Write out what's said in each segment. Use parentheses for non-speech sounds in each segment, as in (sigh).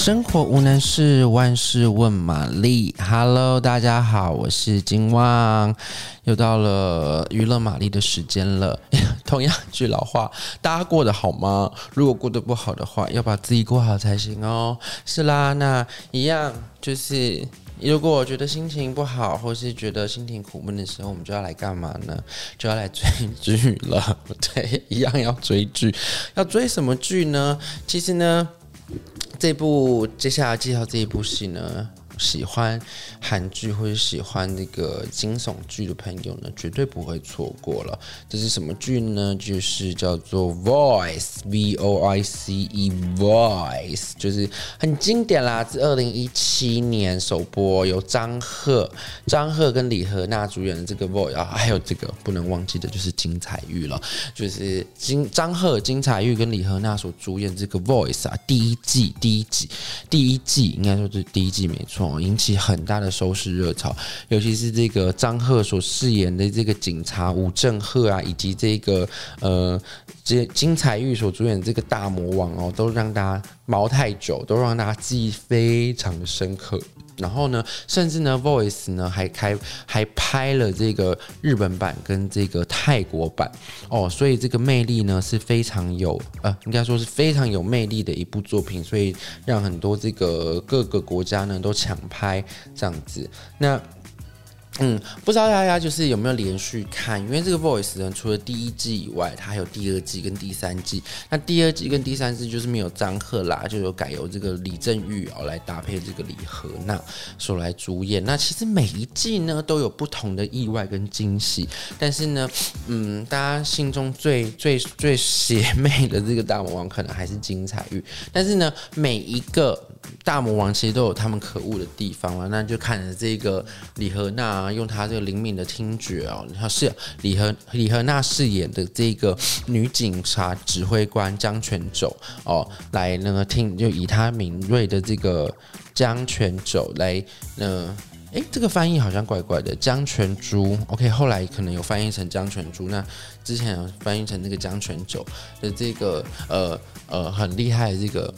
生活无难事，万事问玛丽。Hello，大家好，我是金旺，又到了娱乐玛丽的时间了。(laughs) 同样一句老话，大家过得好吗？如果过得不好的话，要把自己过好才行哦。是啦，那一样就是，如果我觉得心情不好，或是觉得心情苦闷的时候，我们就要来干嘛呢？就要来追剧了。(laughs) 对，一样要追剧，要追什么剧呢？其实呢。这部接下来介绍这一部戏呢，喜欢韩剧或者喜欢那个惊悚剧的朋友呢，绝对不会错过了。这是什么剧呢？就是叫做 Voice，V O I C E，Voice，就是很经典啦，自二零一七年首播，由张赫、张赫跟李荷娜主演的这个 Voice 啊，还有这个不能忘记的就是金彩玉了，就是金张赫、金彩玉跟李荷娜所主演这个 Voice 啊，第一季第一季第一季应该说是第一季没错。引起很大的收视热潮，尤其是这个张赫所饰演的这个警察吴正赫啊，以及这个呃，这金彩玉所主演的这个大魔王哦，都让大家毛太久，都让大家记忆非常的深刻。然后呢，甚至呢，Voice 呢还开还拍了这个日本版跟这个泰国版哦，所以这个魅力呢是非常有呃，应该说是非常有魅力的一部作品，所以让很多这个各个国家呢都抢拍这样子。那。嗯，不知道大家就是有没有连续看？因为这个 Voice 呢，除了第一季以外，它还有第二季跟第三季。那第二季跟第三季就是没有张赫啦，就有改由这个李正玉哦来搭配这个李荷娜所来主演。那其实每一季呢都有不同的意外跟惊喜，但是呢，嗯，大家心中最最最邪魅的这个大魔王可能还是金彩玉。但是呢，每一个大魔王其实都有他们可恶的地方了，那就看着这个李荷娜。用她这个灵敏的听觉哦，她是李和李和娜饰演的这个女警察指挥官江泉走哦，来那个听，就以她敏锐的这个江泉走来，呢，诶，这个翻译好像怪怪的，江泉珠，OK，后来可能有翻译成江泉珠，那之前有翻译成那个江泉酒的这个呃呃很厉害的这个。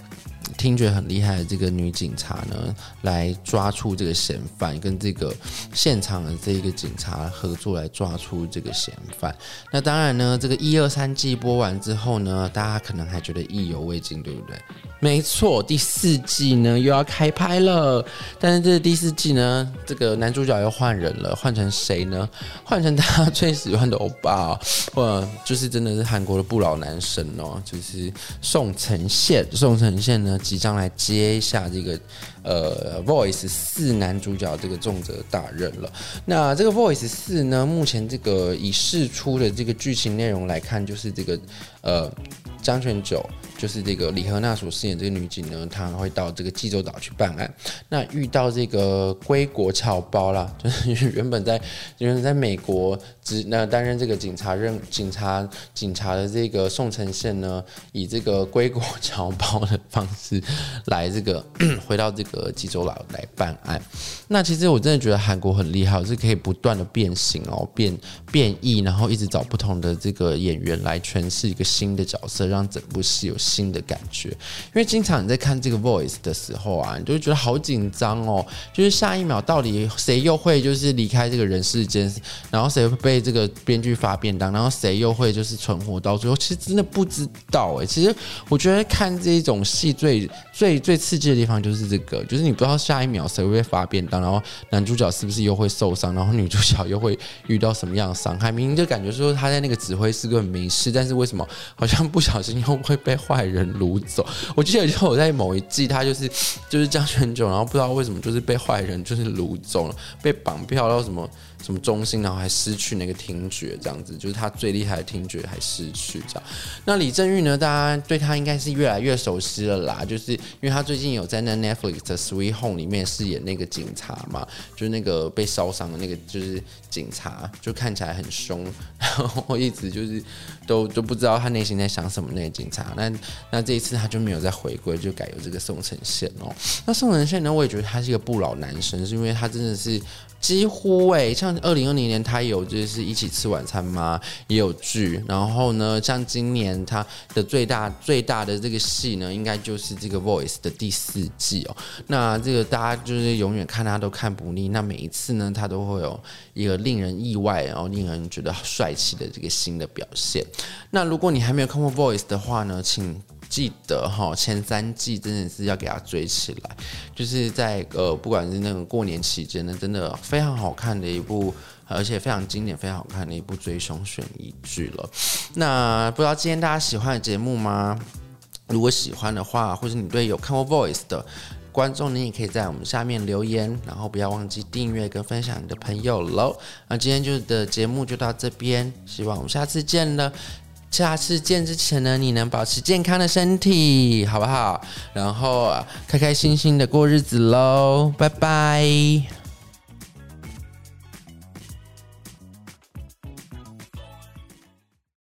听觉很厉害的这个女警察呢，来抓出这个嫌犯，跟这个现场的这一个警察合作来抓出这个嫌犯。那当然呢，这个一二三季播完之后呢，大家可能还觉得意犹未尽，对不对？没错，第四季呢又要开拍了，但是这第四季呢，这个男主角又换人了，换成谁呢？换成大家最喜欢的欧巴，哇，就是真的是韩国的不老男神哦，就是宋承宪。宋承宪呢，即将来接一下这个呃《Voice 四》男主角这个重责大任了。那这个《Voice 四》呢，目前这个已释出的这个剧情内容来看，就是这个呃。张全九就是这个李荷娜所饰演这个女警呢，她会到这个济州岛去办案。那遇到这个归国侨胞啦，就是 (laughs) 原本在原本在美国只那担任这个警察任警察警察的这个宋承宪呢，以这个归国侨胞的方式来这个回到这个济州岛来办案。那其实我真的觉得韩国很厉害，是可以不断的变形哦，变变异，然后一直找不同的这个演员来诠释一个新的角色。让整部戏有新的感觉，因为经常你在看这个 Voice 的时候啊，你就会觉得好紧张哦，就是下一秒到底谁又会就是离开这个人世间，然后谁会被这个编剧发便当，然后谁又会就是存活到最后，其实真的不知道哎。其实我觉得看这一种戏最最最刺激的地方就是这个，就是你不知道下一秒谁会被发便当，然后男主角是不是又会受伤，然后女主角又会遇到什么样的伤害？明明就感觉说他在那个指挥室根本没事，但是为什么好像不小心又会被坏人掳走。我记得就我在某一季，他就是就是江泉九，然后不知道为什么就是被坏人就是掳走了，被绑票到什么什么中心，然后还失去那个听觉，这样子就是他最厉害的听觉还失去这样。那李正玉呢？大家对他应该是越来越熟悉了啦，就是因为他最近有在那 Netflix 的 Sweet Home 里面饰演那个警察嘛，就是那个被烧伤的那个就是警察，就看起来很凶，然后一直就是都都不知道他内心在想什么。那个警察，那那这一次他就没有再回归，就改由这个宋承宪哦。那宋承宪呢，我也觉得他是一个不老男神，是因为他真的是。几乎诶、欸，像像二零二零年他有就是一起吃晚餐吗？也有剧。然后呢，像今年他的最大最大的这个戏呢，应该就是这个 Voice 的第四季哦。那这个大家就是永远看他都看不腻。那每一次呢，他都会有一个令人意外，然后令人觉得帅气的这个新的表现。那如果你还没有看过 Voice 的话呢，请。记得哈，前三季真的是要给他追起来，就是在呃，不管是那个过年期间呢，真的非常好看的一部，而且非常经典、非常好看的一部追凶悬疑剧了。那不知道今天大家喜欢的节目吗？如果喜欢的话，或者你对有看过 Voice 的观众，你也可以在我们下面留言，然后不要忘记订阅跟分享你的朋友喽。那今天就的节目就到这边，希望我们下次见了。下次见之前呢，你能保持健康的身体，好不好？然后开开心心的过日子喽，拜拜。